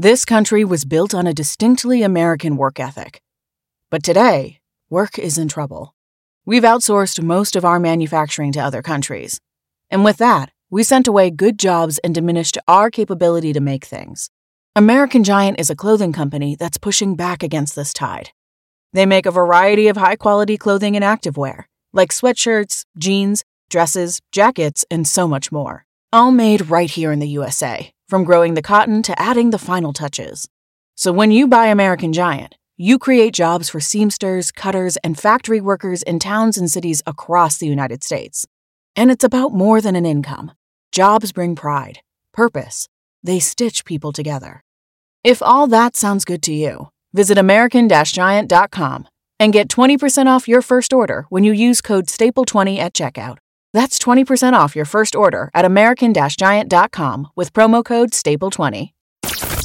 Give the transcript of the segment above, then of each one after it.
This country was built on a distinctly American work ethic. But today, work is in trouble. We've outsourced most of our manufacturing to other countries. And with that, we sent away good jobs and diminished our capability to make things. American Giant is a clothing company that's pushing back against this tide. They make a variety of high quality clothing and activewear, like sweatshirts, jeans, dresses, jackets, and so much more. All made right here in the USA, from growing the cotton to adding the final touches. So when you buy American Giant, you create jobs for seamsters, cutters, and factory workers in towns and cities across the United States. And it's about more than an income. Jobs bring pride, purpose. They stitch people together. If all that sounds good to you, visit American-Giant.com and get 20% off your first order when you use code STAPLE20 at checkout. That's 20% off your first order at American-Giant.com with promo code STAPLE20.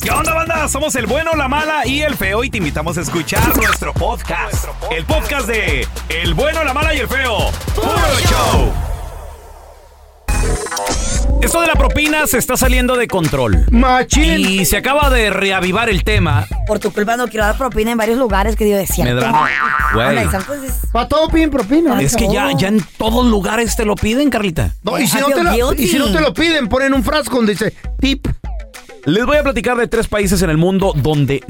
¿Qué onda, banda? Somos el bueno, la mala y el feo y te invitamos a escuchar nuestro podcast. El podcast de El bueno, la mala y el feo. ¡Puro show! Esto de la propina se está saliendo de control. Machín. Y se acaba de reavivar el tema. Por tu culpa no quiero dar propina en varios lugares que yo decía. Medrano, güey. Para todo piden propina. Es que ya, ya en todos lugares te lo piden, Carlita. No, y, si no te lo, y si no te lo piden, ponen un frasco donde dice tip. Les voy a platicar de tres países en el mundo donde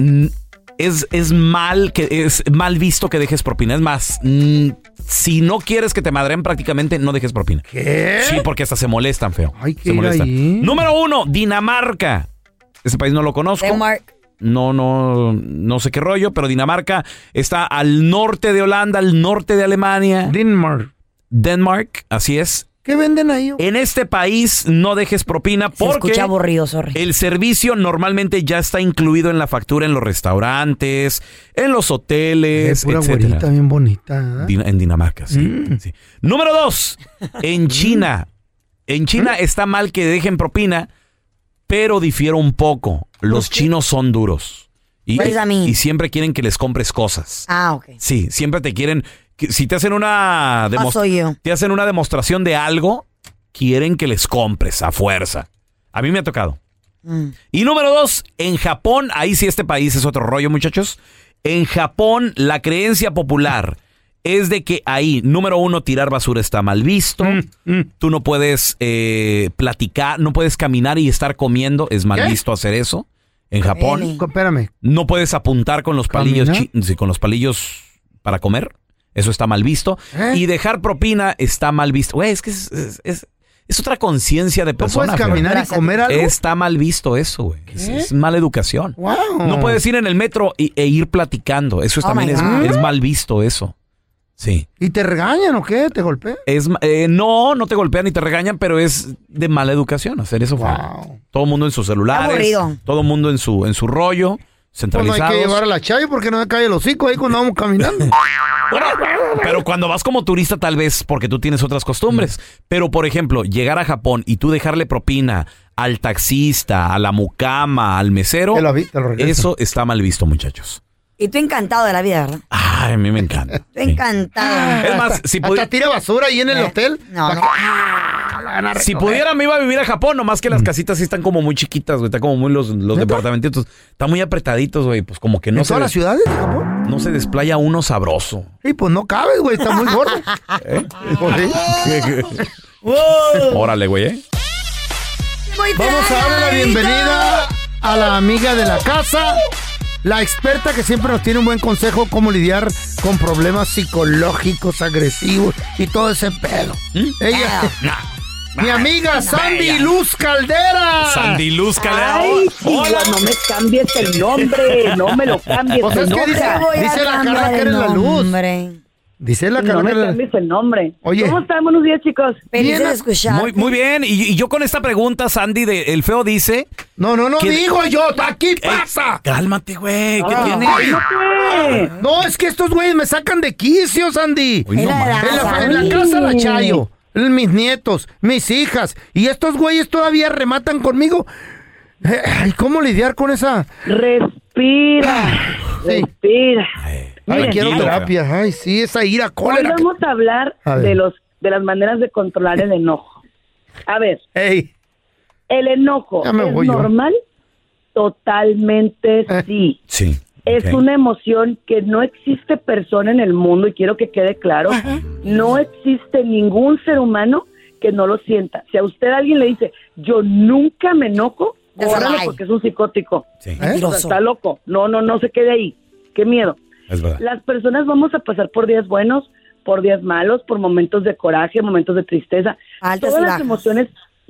es, es mal que es mal visto que dejes propina. Es más, mm, si no quieres que te madren prácticamente, no dejes propina. ¿Qué? Sí, porque hasta se molestan, feo. Hay que se molestan. ahí. Número uno, Dinamarca. Ese país no lo conozco. Denmark. No, no, no sé qué rollo, pero Dinamarca está al norte de Holanda, al norte de Alemania. Denmark. Denmark, así es. ¿Qué venden ahí? En este país no dejes propina Se porque escucha aburrido, sorry. el servicio normalmente ya está incluido en la factura en los restaurantes, en los hoteles, pura etcétera. güerita, bien bonita. ¿eh? Din- En Dinamarca, sí, Mm. sí. Número dos, en China. En China está mal que dejen propina, pero difiere un poco. Los chinos son duros. Y, What does that mean? y siempre quieren que les compres cosas. Ah, ok. Sí, siempre te quieren. Que- Si te hacen una demos- Paso yo. te hacen una demostración de algo, quieren que les compres a fuerza. A mí me ha tocado. Mm. Y número dos, en Japón, ahí sí este país es otro rollo, muchachos. En Japón, la creencia popular es de que ahí, número uno, tirar basura está mal visto. Mm, Tú no puedes eh, platicar, no puedes caminar y estar comiendo, es mal ¿Qué? visto hacer eso. En Japón, Espérame. no puedes apuntar con los palillos, con los palillos para comer. Eso está mal visto. ¿Eh? Y dejar propina está mal visto. Güey, es que es, es- es- es otra conciencia de ¿No persona. puedes feo. caminar y comer algo? Está mal visto eso, güey. Es, mala educación. Wow. No puedes ir en el metro y- e ir platicando. Eso es Oh también es, mal visto eso. Sí. ¿Y te regañan o qué? ¿Te golpean? Es, ma- eh, no, no te golpean ni te regañan, pero es de mala educación hacer eso. Wow. Todo el mundo en sus celulares. Todo el mundo en su, en su rollo. Pues no hay Centralizados. que llevar a la Chayo porque no me cae el hocico ahí cuando vamos caminando. Bueno, pero cuando vas como turista tal vez porque tú tienes otras costumbres. Pero por ejemplo, llegar a Japón y tú dejarle propina al taxista, a la mucama, al mesero, eso está mal visto, muchachos. Y tú encantado de la vida, ¿verdad? Ay, a mí me encanta. Tú Sí. encantado. Es más, si, pudi- Hasta tira basura ahí en el Eh, hotel. no, ¡Ah! si pudiera me iba a vivir a Japón, nomás que las Mm. casitas sí están como muy chiquitas, güey, están como muy los, los departamentitos, están muy apretaditos, güey, pues como que no ¿En se, todas las des- ciudades de Japón? no se desplaya uno sabroso. Sí, pues no cabes, güey. Está muy gordo. ¿Eh? Órale, güey, ¿eh? Vamos a darle la bienvenida a la amiga de la casa, la experta que siempre nos tiene un buen consejo cómo lidiar con problemas psicológicos, agresivos y todo ese pedo. ¿Mm? Ella, Mi amiga Sandy Luz Caldera. Sandy Luz Calera. Ay, Hola. no me cambies el nombre, no me lo cambies Pues el es que dice- Dice la Carla que eres la luz. Dice la No me cambies el nombre. Oye. ¿Cómo están? Buenos días, chicos. Feliz de escuchar. Muy, muy bien. Y, y yo con esta pregunta, Sandy, de El Feo dice... No, no, no ¿Qué- digo yo. Aquí pasa. cálmate, güey. ¿Qué Ah. tiene? ¿Qué? No, es que estos güeyes me sacan de quicio, Sandy. No Era. En la, Ay. en la casa la Chayo, mis nietos, mis hijas, y estos güeyes todavía rematan conmigo. Eh, Ay, ¿cómo lidiar con esa? Respira, Sí. respira. Ay, Miren, quiero terapia. Ay, sí, esa ira, Hoy vamos a hablar A de los de las maneras de controlar el enojo. A ver, Ey, el enojo es yo. normal, totalmente Eh. sí. Sí. Es una emoción que no existe persona en el mundo y quiero que quede claro, no existe ningún ser humano que no lo sienta. Si a usted alguien le dice, yo nunca me enojo, lie. porque es un psicótico. Sí, O sea, Mentiroso. está loco. No, no, no se quede ahí. Qué miedo. Es verdad. Las personas vamos a pasar por días buenos, por días malos, por momentos de coraje, momentos de tristeza. Altas y Todas las emociones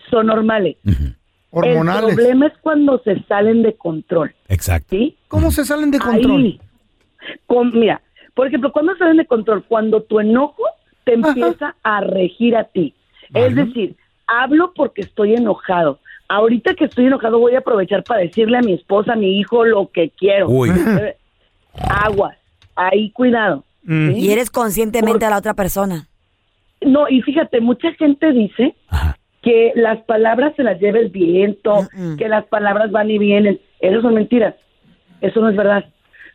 son normales. El hormonales. problema es cuando se salen de control, Exacto. ¿sí? ¿Cómo se salen de control? Ahí. Con- mira, por ejemplo, cuando salen de control, cuando tu enojo te empieza a regir a ti. Es decir, hablo porque estoy enojado. Ahorita que estoy enojado voy a aprovechar para decirle a mi esposa, a mi hijo, lo que quiero. Uy. Aguas, ahí cuidado. Mm. ¿sí? Y eres conscientemente Por- a la otra persona. No, y fíjate, mucha gente dice Ajá. que las palabras se las lleva el viento, que las palabras van y vienen. Eso son mentiras. Eso no es verdad.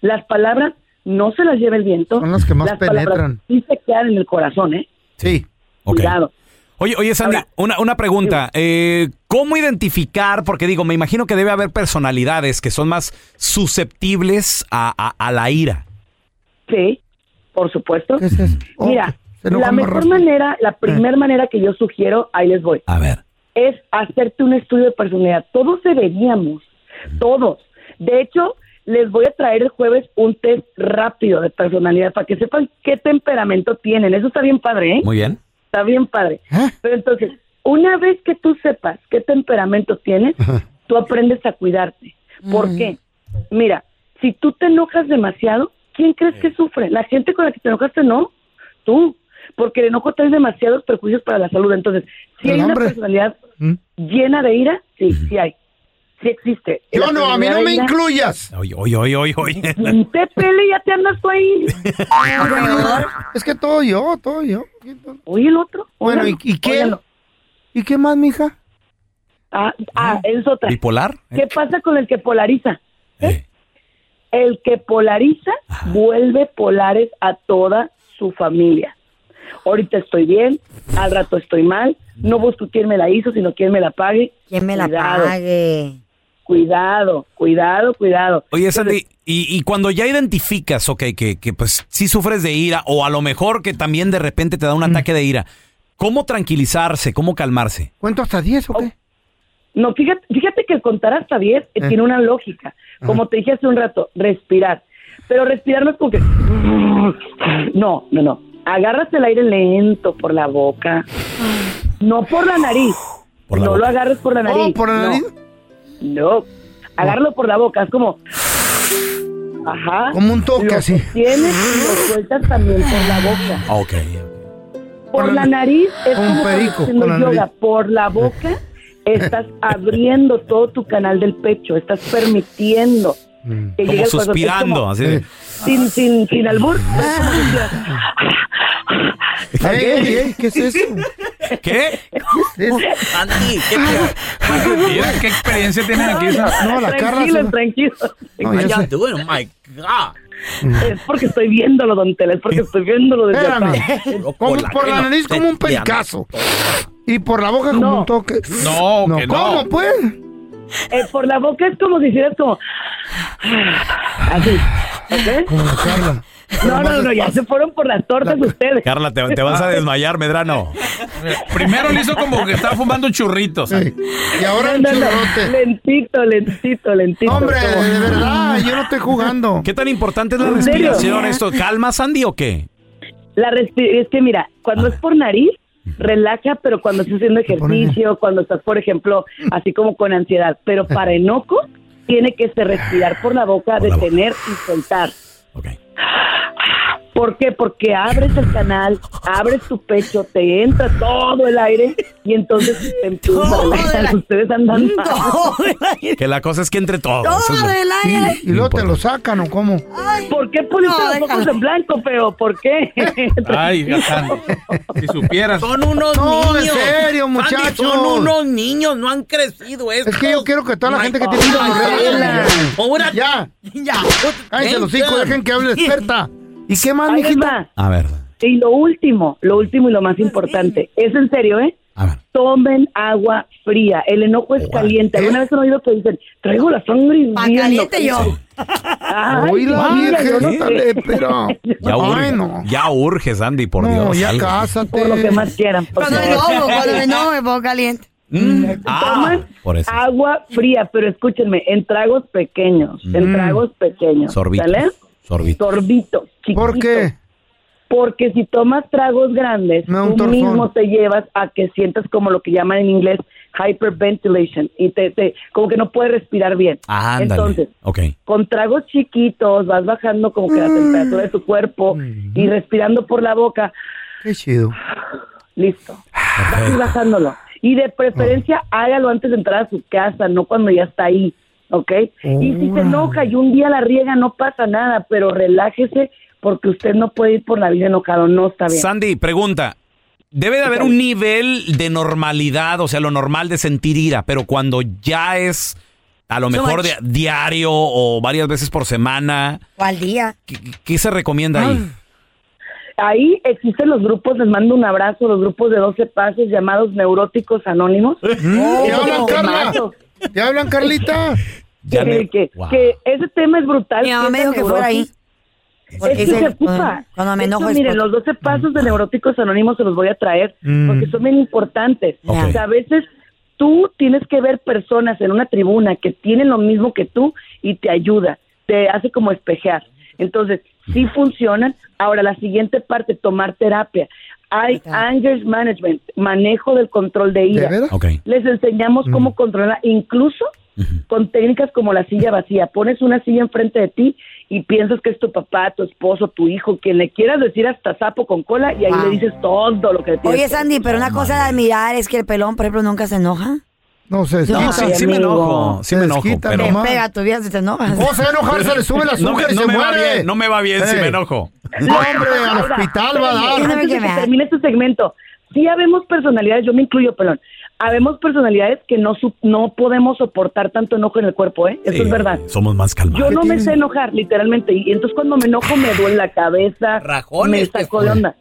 Las palabras no se las lleva el viento. Son las que más penetran. sí se quedan en el corazón, ¿eh? Sí. Cuidado. Oye, oye, Sandy, Ahora- una, una pregunta. Eh, ¿Cómo identificar? Porque digo, me imagino que debe haber personalidades que son más susceptibles a, a- a la ira. Sí, por supuesto. ¿Qué es eso? Oh, Mira, la mejor. Eh. manera, la primera manera que yo sugiero, ahí les voy. A ver. es hacerte un estudio de personalidad. Todos deberíamos, todos. De hecho, les voy a traer el jueves un test rápido de personalidad para que sepan qué temperamento tienen. Eso está bien padre, ¿eh? Muy bien. Está bien padre. ¿Eh? Pero entonces, una vez que tú sepas qué temperamento tienes, tú aprendes a cuidarte. ¿Por qué? Mira, si tú te enojas demasiado, ¿quién crees que sufre? La gente con la que te enojaste, no. Tú. Porque el enojo trae demasiados perjuicios para la salud. Entonces, si hay una personalidad ¿Mm? llena de ira, sí, sí hay. Sí existe. Yo La no, a mí no me ira- incluyas. Oye, oye, oye, oye, oye. Te pele, ya te andas tú ahí. Es que todo yo, todo yo. Oye, el otro. Bueno, ¿y, y qué? ¿Y qué más, mija? Ah, ah, es otra. ¿Bipolar? ¿Qué pasa con el que polariza? Eh, El que polariza vuelve polares a toda su familia. Ahorita estoy bien, al rato estoy mal, no busco quién me la hizo, sino quién me la pague. ¿Quién me la Cuidado, pague? Cuidado, cuidado, cuidado. Oye, Sandy, y, y cuando ya identificas, ok, que, que pues sí sufres de ira, o a lo mejor que también de repente te da un ataque de ira, ¿cómo tranquilizarse? ¿Cómo calmarse? ¿Cuento hasta 10 o qué? No, fíjate, fíjate que el contar hasta 10 eh, Eh. tiene una lógica. Como te dije hace un rato, respirar. Pero respirar no es como que... No, no, no. Agarras el aire lento por la boca. No por la nariz. Por la no boca. lo agarres por la nariz. Oh, por la no. nariz. No. Agárralo por la boca. Es como... Ajá. Como un toque Lo así. Tienes y lo sueltas también por la boca. Ah, Ok. Por la la- nariz es como perico, haciendo con la yoga. nariz. Por la boca estás abriendo todo tu canal del pecho. Estás permitiendo. Que Como suspirando, como- así de- sin, sin, sin albur. Ey, ey, ¿qué es eso? ¿Qué? Es- Sandy, ¿qué Mira, ¿Qué experiencia tienen aquí? No, la Carla. Tranquilo, tranquilo. No, ya doing? Oh my God. Es porque estoy viéndolo, don Tela. Es porque estoy viéndolo desde acá. Espérame. Como- por la nariz como un pericazo. Y por la boca como No. un toque. No, que no. ¿Cómo, pues? Eh, por la boca es como si hicieras como... Así. ¿Ok? Como la Carla. No, no, no, ya se fueron por las tortas ustedes. Carla, te, te vas a desmayar, Medrano. Primero le hizo como que estaba fumando churritos. Sí. Y ahora No, no, no. churrote. Lentito, lentito, lentito. Hombre, como- de verdad, yo no estoy jugando. ¿Qué tan importante es la respiración esto? ¿Calma, Sandy, o qué? La es que mira, cuando es por nariz, relaja, pero cuando estás haciendo ejercicio, cuando estás, por ejemplo, así como con ansiedad. Pero para enojo, tiene que ser respirar por la boca, Por la boca. detener y soltar. Ok. ¿Por qué? Porque abres el canal, abres tu pecho, te entra todo el aire y entonces te empiezas a relajar. Ustedes andan mal. Todo el aire. Que la cosa es que entre todos. Todo eso es lo- el Y, aire. y luego te lo sacan, ¿o cómo? ¿Por qué pusiste No, los ojos déjalo. en blanco, feo? ¿Por qué? Ay, Sandy, si supieras. Son unos No, en niños. serio, Sandy, muchachos. son unos niños, no han crecido estos. Es que yo quiero que toda la gente que tiene. Ahora Ya, Ya. cállense los hijos, dejen que hable experta. ¿Y qué más, mijita? va. A ver, Y lo último, lo último y lo más importante, es en serio, ¿eh? a ver. Tomen agua fría. El enojo es caliente. ¿Alguna vez han oído que dicen, traigo la sangre hirviendo"? caliente yo. Ay, la mira, no lepera. Ya Ay, urge, no. ya urge, Sandy, por No, Dios. ya algo. cásate. Por lo que más quieran. por Cuando me favor. enojo, cuando me enojo me pongo caliente. Mm, ah, Toman por eso. agua fría, pero escúchenme, en tragos pequeños, en tragos pequeños. Sorbitos. ¿Sale? Sorbito. Sorbitos, ¿Por chiquitos. qué? Porque si tomas tragos grandes, tú mismo te llevas a que sientas como lo que llaman en inglés hyperventilation y te, te como que no puedes respirar bien. Ah. Entonces, Ok. con tragos chiquitos vas bajando como que la temperatura de tu cuerpo y respirando por la boca, Qué chido. listo. Vas a ir bajándolo. Y de preferencia hágalo antes de entrar a su casa, no cuando ya está ahí, ¿ok? Y si se enoja y un día la riega, no pasa nada, pero relájese porque usted no puede ir por la vida enojado, no está bien. Sandy, pregunta. Debe de haber un nivel de normalidad, o sea, lo normal de sentir ira, pero cuando ya es a lo mejor diario o varias veces por semana, O al día. ¿qué, qué se recomienda ahí? Ahí existen los grupos, les mando un abrazo, los grupos de 12 pasos llamados neuróticos anónimos. ¿Te hablan. ¿Te hablan, Carlita? Ya que, me- que- Wow. que ese tema es brutal. Mi mamá que me dijo que fuera ahí. Porque Es que se ocupa. cuando, me enojo hecho, es miren, los 12 pasos de neuróticos anónimos se los voy a traer Mm. porque son bien importantes. Ok. O sea, a veces tú tienes que ver personas en una tribuna que tienen lo mismo que tú y te ayuda, te hace como espejear. Entonces, sí funcionan. Ahora, la siguiente parte, tomar terapia. Hay anger management, manejo del control de ¿De ira. veras? Ok. Les enseñamos cómo controlar, incluso con técnicas como la silla vacía. Pones una silla enfrente de ti y piensas que es tu papá, tu esposo, tu hijo, quien le quieras decir hasta sapo con cola y ahí Wow. le dices todo lo que le tienes Oye, Sandy, pero una cosa de admirar es que el pelón, por ejemplo, nunca se enoja. No sé. No, sí, sí me enojo, sí Se me enojo, desquita, pero Te pega tu vida si te enojas. ¿Cómo se va a enojar? Se le sube la no azúcar me, y no se me va muere. bien, no me va bien si me enojo. No, hombre, al hospital va a dar. Antes de que que ver. termine este segmento, sí habemos personalidades, yo me incluyo, pelón, habemos personalidades que no su- no podemos soportar tanto enojo en el cuerpo, ¿eh? Eso es verdad. Somos más calmados. Yo no me tiene? sé enojar, literalmente. Y entonces cuando me enojo me duele la cabeza, Rajones, me saco de onda.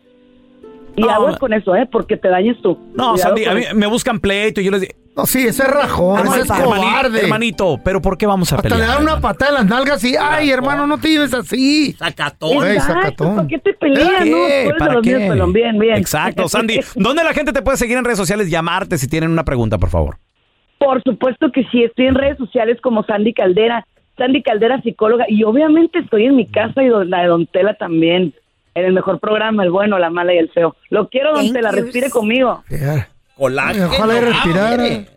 Y No, aguas con eso, ¿eh? Porque te dañes tú. No, Cuidado Sandy, a mí me buscan pleito y yo les digo, No, sí, ese es rajón, ese es cobarde. hermanito, pero ¿por qué vamos a Hasta pelear? le dan una patada en las nalgas y, ay, hermano, no te lleves así. Sacatón. Ey, Exacto, sacatón. ¿para qué te peleas? Pelón. Bien, bien. Exacto, Sandy. ¿Dónde la gente te puede seguir en redes sociales? Llamarte si tienen una pregunta, por favor. Por supuesto que sí, estoy en redes sociales como Sandy Caldera, Sandy Caldera psicóloga, y obviamente estoy en mi casa y don- la de Don Tela también, en el mejor programa, el bueno, la mala y el feo. Lo quiero, Don Thank Tela, you. respire conmigo. Colágeno. Ojalá y respirara. hombre.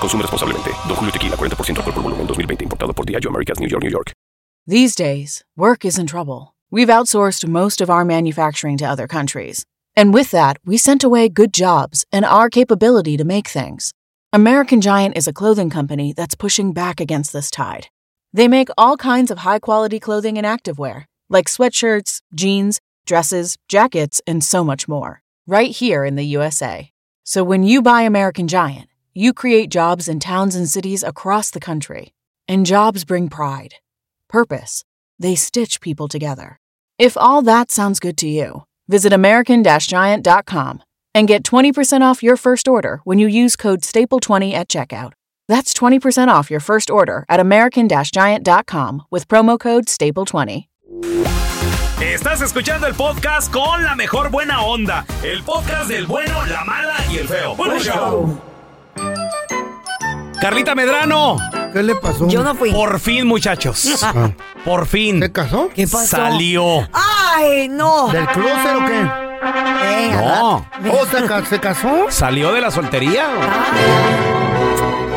Consume. Don Julio Tequila, 40% alcohol por volumen, 2020. Importado por Diageo Americas, New York, New York. These days, work is in trouble. We've outsourced most of our manufacturing to other countries. And with that, we sent away good jobs and our capability to make things. American Giant is a clothing company that's pushing back against this tide. They make all kinds of high quality clothing and activewear, like sweatshirts, jeans, dresses, jackets, and so much more, right here in the USA. So when you buy American Giant, you create jobs in towns and cities across the country. And jobs bring pride, purpose. They stitch people together. If all that sounds good to you, visit American Giant.com and get 20% off your first order when you use code STAPLE20 at checkout. That's 20% off your first order at American Giant.com with promo code STAPLE20. Estás escuchando el podcast con la mejor buena onda. El podcast del bueno, la mala y el feo. Bueno, show. Carlita Medrano. ¿Qué le pasó? Yo no fui. Por fin, muchachos. Ah. Por fin. ¿Se casó? ¿Qué pasó? Salió. Ay, no. ¿Del closet o qué? Venga, No. ¿Oh, se, ca- se casó? Salió de la soltería.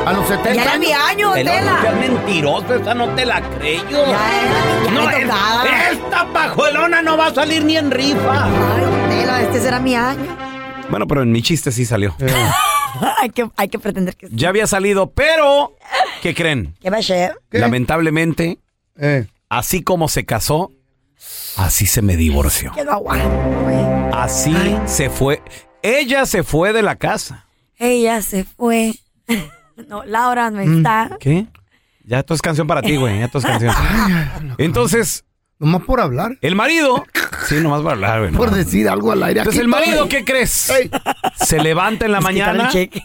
A los 70 Ya era mi año, Tela. mentiroso, esa no te la creo. Ya era, ya No, me es- esta pajuelona no va a salir ni en rifa. Ay, Tela, este será mi año. Bueno, pero en mi chiste sí salió. hay, que, hay que pretender que sí. Ya había salido, pero ¿qué creen? ¿Qué va a ser? ¿Qué? Lamentablemente, Eh, así como se casó, así se me divorció. Que no aguanto, güey. Así se fue. Ella se fue de la casa. Ella se fue. No, Laura no Mm. está. ¿Qué? Ya esto es canción para ti, güey. Ya esto es canción. Entonces, nomás por hablar. el marido. Sí, nomás para hablar, güey. Por decir algo al aire. Entonces, Aquí el marido, estoy. ¿qué crees? Ey. Se levanta en la mañana cheque.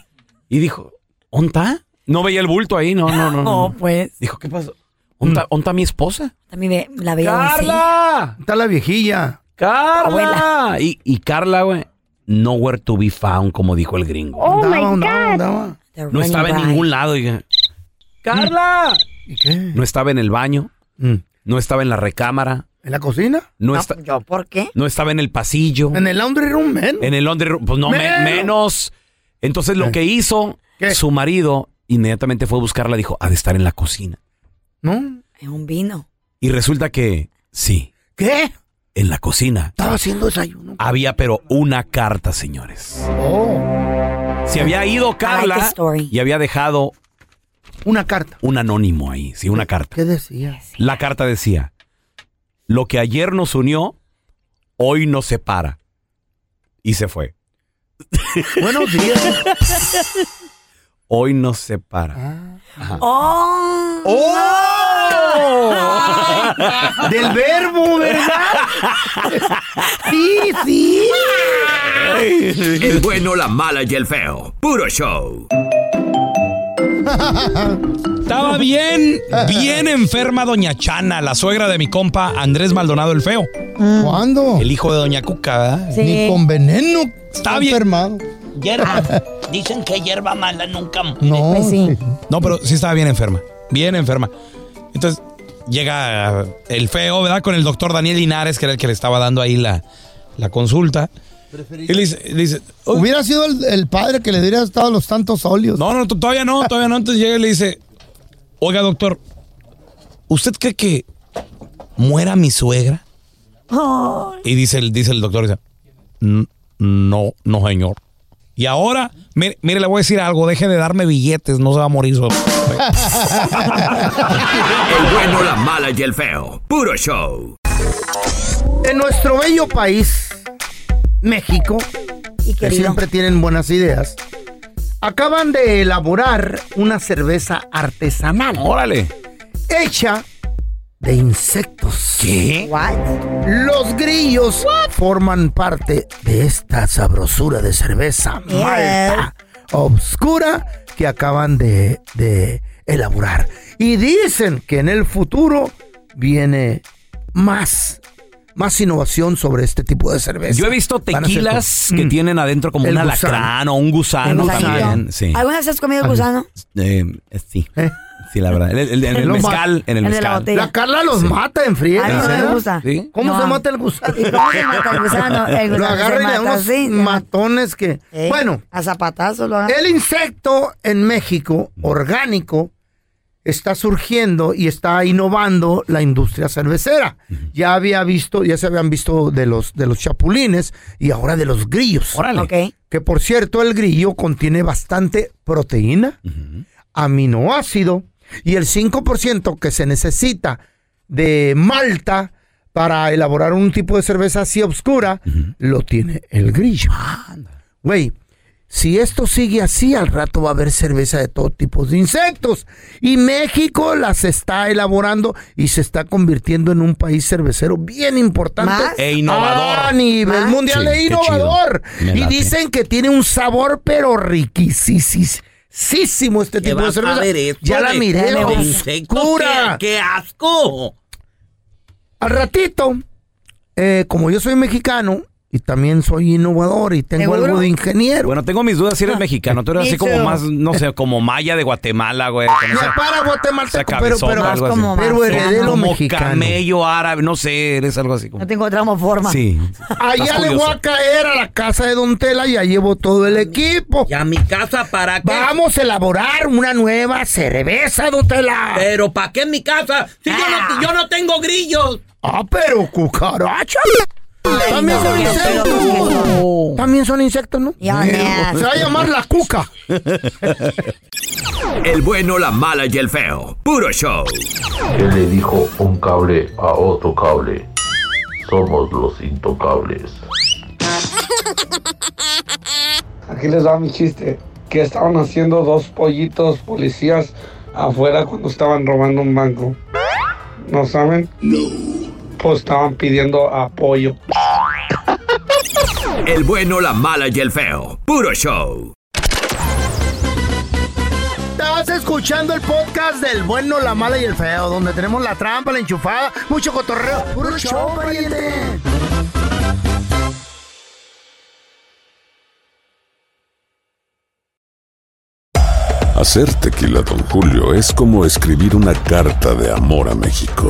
y dijo: ¿Onta? No veía el bulto ahí, no, no, no. No, no. pues. Dijo: ¿Qué pasó? ¿Onta, onta mi esposa? También ve- la veo así. ¡Carla! Está la viejilla. ¡Carla! Abuela. Y, y Carla, güey, nowhere to be found, como dijo el gringo. andaba, andaba, andaba. No running estaba en ningún lado. oiga. ¡Carla! ¿Y qué? No estaba en el baño, Mm. No estaba en la recámara, ¿En la cocina? no, No, esta- ¿Yo por qué? no estaba en el pasillo, En el laundry room, men. en el laundry room, pues no, me- Menos. menos. Entonces lo Eh. que hizo ¿Qué? su marido inmediatamente fue a buscarla, dijo, ha de estar en la cocina. ¿No? Es un vino. Y resulta que, sí, ¿Qué? en la cocina Estaba haciendo desayuno. había pero una carta, señores. Oh, Se había ido like Carla y había dejado una carta. un anónimo ahí, sí, una carta. ¿Qué decía? La carta decía, lo que ayer nos unió, hoy nos separa. Y se fue. Buenos días. Hoy nos separa. ¡Oh! ¡Oh! Del verbo, ¿verdad? Sí, sí. El bueno, la mala y el feo. Puro show. Estaba bien, bien enferma doña Chana, la suegra de mi compa Andrés Maldonado el Feo. ¿Cuándo? El hijo de doña Cuca, ¿verdad? Sí. Ni con veneno. Está bien. enfermado. Hierba. Dicen que hierba mala nunca muere. No. Pues sí. No, pero sí estaba bien enferma. Bien enferma. Entonces llega el feo, ¿verdad? Con el doctor Daniel Linares, que era el que le estaba dando ahí la, la consulta. Y le dice, le dice, "Oye, Hubiera sido el, el padre que le hubiera estado los tantos óleos. no, no, todavía no, todavía no. Entonces llega y le dice, oiga, doctor, ¿usted cree que muera mi suegra? Oh, Y dice el, dice el doctor, dice, "N- no, no, señor. Y ahora, mire, mire, le voy a decir algo, deje de darme billetes, no se va a morir. solo". El bueno, la mala y el feo. Puro show. En nuestro bello país, México, y que siempre tienen buenas ideas, acaban de elaborar una cerveza artesanal Órale. hecha de insectos. ¿Qué? What? Los grillos forman parte de esta sabrosura de cerveza Yeah. malta obscura que acaban de, de elaborar. Y dicen que en el futuro viene más, más innovación sobre este tipo de cerveza. Yo he visto a tequilas que Mm. tienen adentro como El un gusano. alacrán o un gusano también. Sí. ¿Alguna vez has comido gusano? Eh, sí. ¿Eh? Sí, la verdad. En el, en mezcal. En el el de la mezcal. botella. La Carla los mata en frío. A mí no me gusta. ¿Sí? ¿Cómo No. se mata el gusano? ¿Y cómo se mata el gusano? El Lo gusano agarran y le dan mata unos así. matones que... Eh, Bueno, A zapatazos lo hagan. el insecto en México, orgánico, está surgiendo y está innovando la industria cervecera. Ya había visto, ya se habían visto de los de los chapulines y ahora de los grillos. Ok. Que por cierto, el grillo contiene bastante proteína, aminoácido y el 5% que se necesita de malta para elaborar un tipo de cerveza así oscura, lo tiene el grillo. Güey, si esto sigue así, al rato va a haber cerveza de todo tipo de insectos. Y México las está elaborando y se está convirtiendo en un país cervecero bien importante. ¿Más? E innovador. A nivel ¿Más? mundial Sí, e innovador. Y dicen que tiene un sabor, pero riquísimo este ¿Qué tipo de a cerveza. ver esto ya la miré, oscura. ¿Qué, qué asco! Al ratito, eh, como yo soy mexicano y también soy innovador y tengo ¿Seguro? algo de ingeniero. Bueno, tengo mis dudas si eres mexicano. Tú eres así como más, no sé, como maya de Guatemala, güey. que no para guatemalteco, esa pero, pero, algo así. pero heredé lo Como mexicano. camello árabe, no sé, eres algo así. Como... No tengo otra forma. Sí. Allá le voy a caer a la casa de Don Tela y ya llevo todo el equipo. ¿Y a mi casa para qué? Vamos a elaborar una nueva cerveza, Don Tela. ¿Pero para qué en mi casa? Si yo, no, yo no tengo grillos. Ah, pero cucaracha. También no, son insectos. También son insectos, ¿no? Ya, Sí. ya. Se va a llamar la cuca. El bueno, la mala y el feo. Puro show. ¿Qué le dijo un cable a otro cable? Somos los intocables. Aquí les va mi chiste. Que estaban haciendo dos pollitos policías afuera cuando estaban robando un banco. ¿No saben? No. Pues estaban pidiendo apoyo. El bueno, la mala y el feo. Puro show. Estás escuchando el podcast del bueno, la mala y el feo, donde tenemos la trampa, la enchufada, mucho cotorreo. ¡Puro show, pariente! Hacer tequila, Don Julio, es como escribir una carta de amor a México.